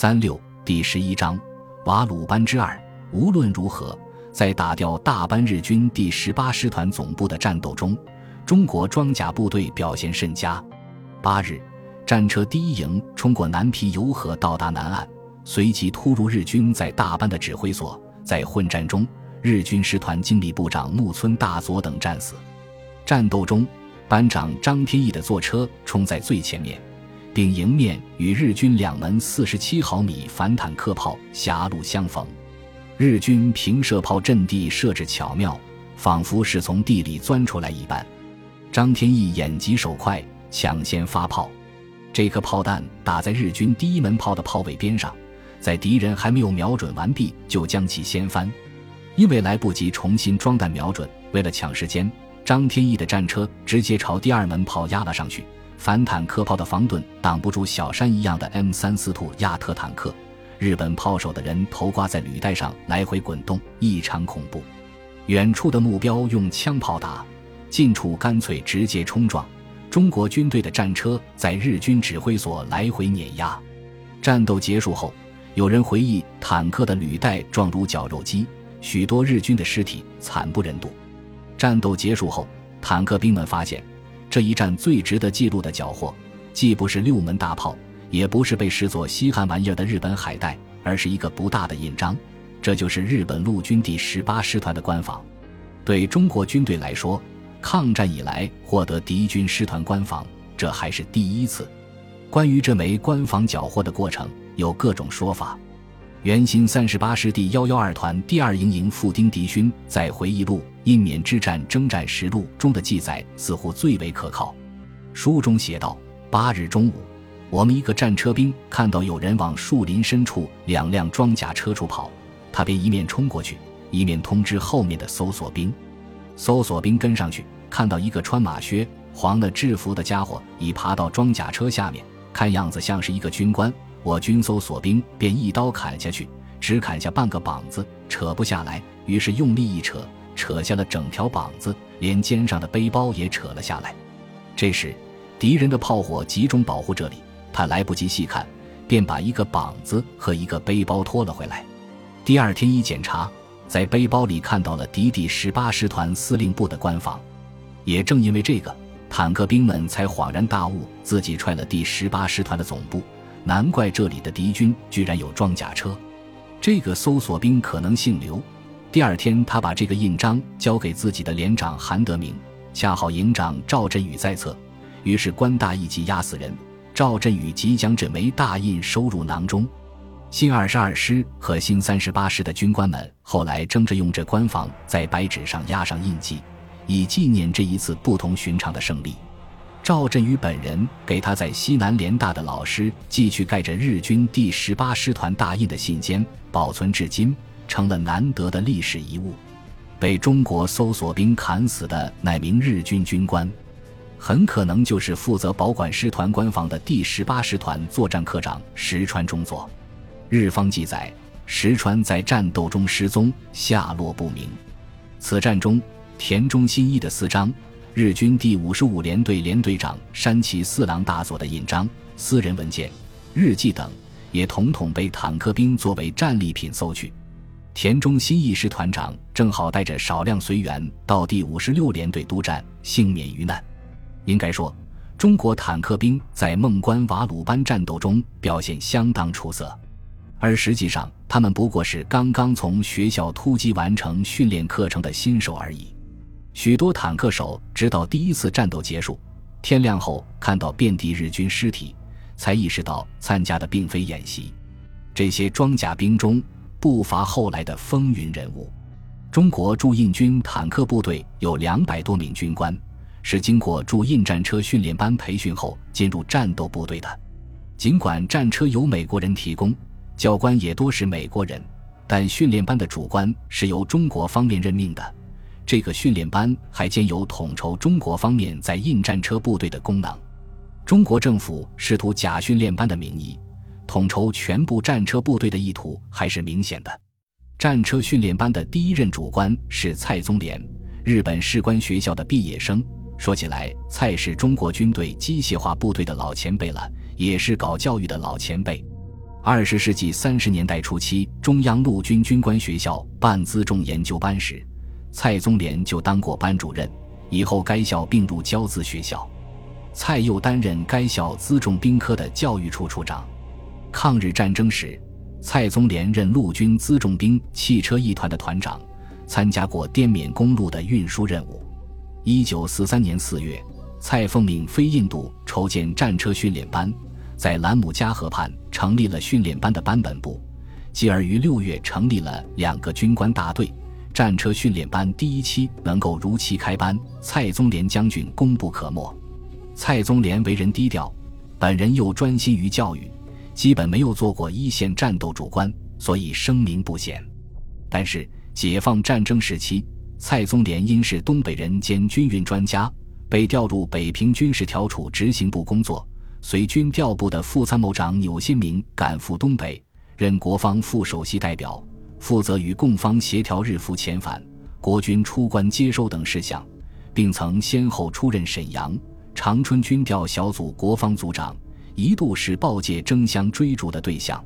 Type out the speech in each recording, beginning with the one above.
三六第十一章瓦鲁班之二。无论如何，在打掉大班日军第十八师团总部的战斗中，中国装甲部队表现甚佳。八日，战车第一营冲过南皮油河，到达南岸，随即突入日军在大班的指挥所。在混战中，日军师团经理部长木村大佐等战死。战斗中，班长张天翼的坐车冲在最前面。并迎面与日军两门四十七毫米反坦克炮狭路相逢，日军平射炮阵地设置巧妙，仿佛是从地里钻出来一般。张天翼眼疾手快，抢先发炮，这颗炮弹打在日军第一门炮的炮尾边上，在敌人还没有瞄准完毕，就将其掀翻。因为来不及重新装弹瞄准，为了抢时间，张天翼的战车直接朝第二门炮压了上去。反坦克炮的防盾挡不住小山一样的 M 三四兔亚特坦克，日本炮手的人头挂在履带上来回滚动，异常恐怖。远处的目标用枪炮打，近处干脆直接冲撞。中国军队的战车在日军指挥所来回碾压。战斗结束后，有人回忆坦克的履带状如绞肉机，许多日军的尸体惨不忍睹。战斗结束后，坦克兵们发现。这一战最值得记录的缴获，既不是六门大炮，也不是被视作稀罕玩意儿的日本海带，而是一个不大的印章。这就是日本陆军第十八师团的官房。对中国军队来说，抗战以来获得敌军师团官房，这还是第一次。关于这枚官房缴获的过程，有各种说法。原新三十八师第幺幺二团第二营营副丁狄勋在回忆录《印缅之战征战实录》中的记载似乎最为可靠。书中写道：八日中午，我们一个战车兵看到有人往树林深处两辆装甲车处跑，他便一面冲过去，一面通知后面的搜索兵。搜索兵跟上去，看到一个穿马靴、黄了制服的家伙已爬到装甲车下面，看样子像是一个军官。我军搜索兵便一刀砍下去，只砍下半个膀子，扯不下来。于是用力一扯，扯下了整条膀子，连肩上的背包也扯了下来。这时，敌人的炮火集中保护这里，他来不及细看，便把一个膀子和一个背包拖了回来。第二天一检查，在背包里看到了敌第十八师团司令部的官房。也正因为这个，坦克兵们才恍然大悟，自己踹了第十八师团的总部。难怪这里的敌军居然有装甲车，这个搜索兵可能姓刘。第二天，他把这个印章交给自己的连长韩德明，恰好营长赵振宇在侧，于是官大一级压死人。赵振宇即将这枚大印收入囊中。新二十二师和新三十八师的军官们后来争着用这官房在白纸上压上印记，以纪念这一次不同寻常的胜利。赵振宇本人给他在西南联大的老师寄去盖着日军第十八师团大印的信笺，保存至今，成了难得的历史遗物。被中国搜索兵砍死的那名日军军官，很可能就是负责保管师团官房的第十八师团作战科长石川中佐。日方记载，石川在战斗中失踪，下落不明。此战中，田中新一的四章。日军第五十五联队联队长山崎四郎大佐的印章、私人文件、日记等，也统统被坦克兵作为战利品搜去。田中新一师团长正好带着少量随员到第五十六联队督战，幸免于难。应该说，中国坦克兵在孟关瓦鲁班战斗中表现相当出色，而实际上，他们不过是刚刚从学校突击完成训练课程的新手而已。许多坦克手直到第一次战斗结束，天亮后看到遍地日军尸体，才意识到参加的并非演习。这些装甲兵中不乏后来的风云人物。中国驻印军坦克部队有两百多名军官，是经过驻印战车训练班培训后进入战斗部队的。尽管战车由美国人提供，教官也多是美国人，但训练班的主官是由中国方面任命的。这个训练班还兼有统筹中国方面在印战车部队的功能。中国政府试图假训练班的名义，统筹全部战车部队的意图还是明显的。战车训练班的第一任主官是蔡宗廉，日本士官学校的毕业生。说起来，蔡是中国军队机械化部队的老前辈了，也是搞教育的老前辈。二十世纪三十年代初期，中央陆军军官学校办辎重研究班时，蔡宗廉就当过班主任。以后该校并入教资学校，蔡又担任该校辎重兵科的教育处处长。抗日战争时，蔡宗廉任陆军辎重兵汽车一团的团长，参加过滇缅公路的运输任务。一九四三年四月，蔡奉命飞印度筹建战车训练班。在兰姆加河畔成立了训练班的班本部，继而于六月成立了两个军官大队。战车训练班第一期能够如期开班，蔡宗廉将军功不可没。蔡宗廉为人低调，本人又专心于教育，基本没有做过一线战斗主官，所以声名不显。但是解放战争时期，蔡宗廉因是东北人兼军运专家，被调入北平军事调处执行部工作。随军调部的副参谋长钮新明赶赴东北，任国方副首席代表，负责与共方协调日俘遣返、国军出关接收等事项，并曾先后出任沈阳、长春军调小组国方组长，一度是报界争相追逐的对象。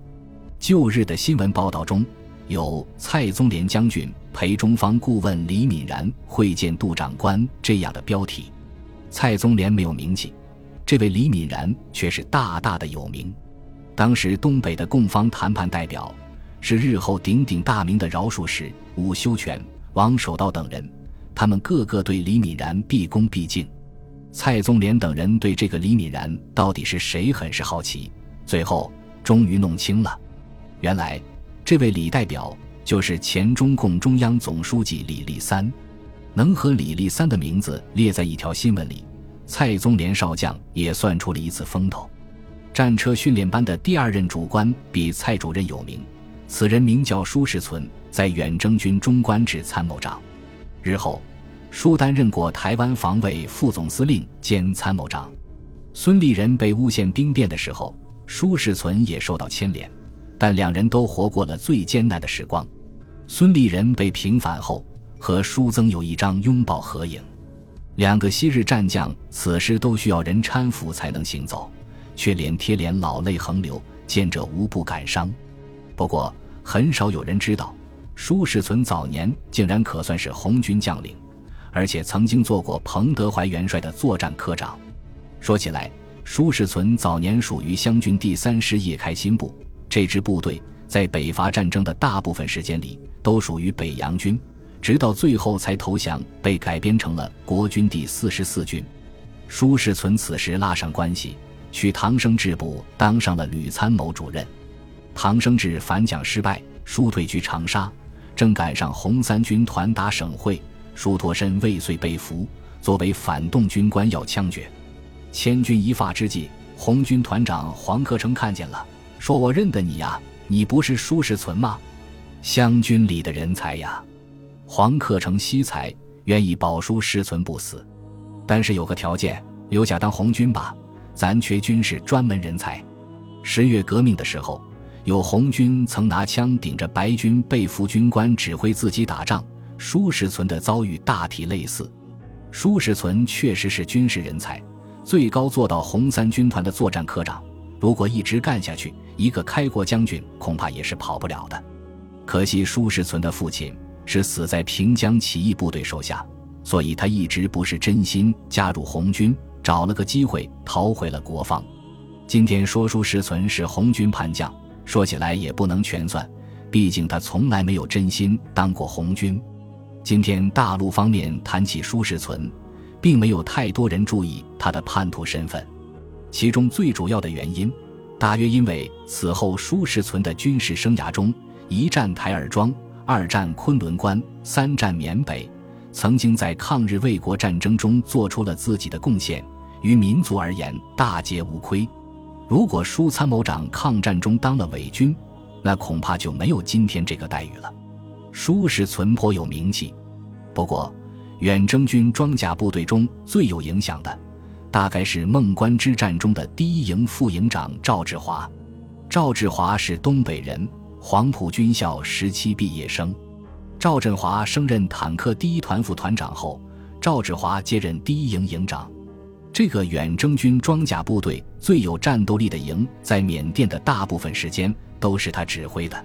旧日的新闻报道中有“蔡宗廉将军陪中方顾问李敏然会见杜长官”这样的标题，蔡宗廉没有名气。这位李敏然却是大大的有名。当时东北的共方谈判代表是日后鼎鼎大名的饶漱石、伍修权、王守道等人，他们个个对李敏然毕恭毕敬。蔡宗廉等人对这个李敏然到底是谁很是好奇，最后终于弄清了，原来这位李代表就是前中共中央总书记李立三。能和李立三的名字列在一条新闻里。蔡宗廉少将也算出了一次风头。战车训练班的第二任主官比蔡主任有名，此人名叫舒世存，在远征军中官至参谋长。日后，舒担任过台湾防卫副总司令兼参谋长。孙立人被诬陷兵变的时候，舒世存也受到牵连，但两人都活过了最艰难的时光。孙立人被平反后，和舒曾有一张拥抱合影。两个昔日战将，此时都需要人搀扶才能行走，却脸贴脸，老泪横流，见者无不感伤。不过，很少有人知道，舒世存早年竟然可算是红军将领，而且曾经做过彭德怀元帅的作战科长。说起来，舒世存早年属于湘军第三师叶开新部，这支部队在北伐战争的大部分时间里都属于北洋军。直到最后才投降，被改编成了国军第四十四军。舒世存此时拉上关系，去唐生智部当上了旅参谋主任。唐生智反蒋失败，舒退居长沙，正赶上红三军团打省会，舒脱身未遂被俘，作为反动军官要枪决。千钧一发之际，红军团长黄克诚看见了，说：“我认得你呀，你不是舒世存吗？湘军里的人才呀。”黄克诚惜才，愿意保书师存不死，但是有个条件，留下当红军吧，咱缺军事专门人才。十月革命的时候，有红军曾拿枪顶着白军被俘军官指挥自己打仗，舒世存的遭遇大体类似。舒世存确实是军事人才，最高做到红三军团的作战科长。如果一直干下去，一个开国将军恐怕也是跑不了的。可惜舒世存的父亲。是死在平江起义部队手下，所以他一直不是真心加入红军，找了个机会逃回了国防。今天说舒时存是红军叛将，说起来也不能全算，毕竟他从来没有真心当过红军。今天大陆方面谈起舒世存，并没有太多人注意他的叛徒身份，其中最主要的原因，大约因为此后舒世存的军事生涯中，一战台儿庄。二战昆仑关，三战缅北，曾经在抗日卫国战争中做出了自己的贡献，于民族而言大皆无亏。如果舒参谋长抗战中当了伪军，那恐怕就没有今天这个待遇了。舒是存颇有名气，不过远征军装甲部队中最有影响的，大概是孟关之战中的第一营副营长赵志华。赵志华是东北人。黄埔军校时期毕业生，赵振华升任坦克第一团副团长后，赵志华接任第一营营长。这个远征军装甲部队最有战斗力的营，在缅甸的大部分时间都是他指挥的。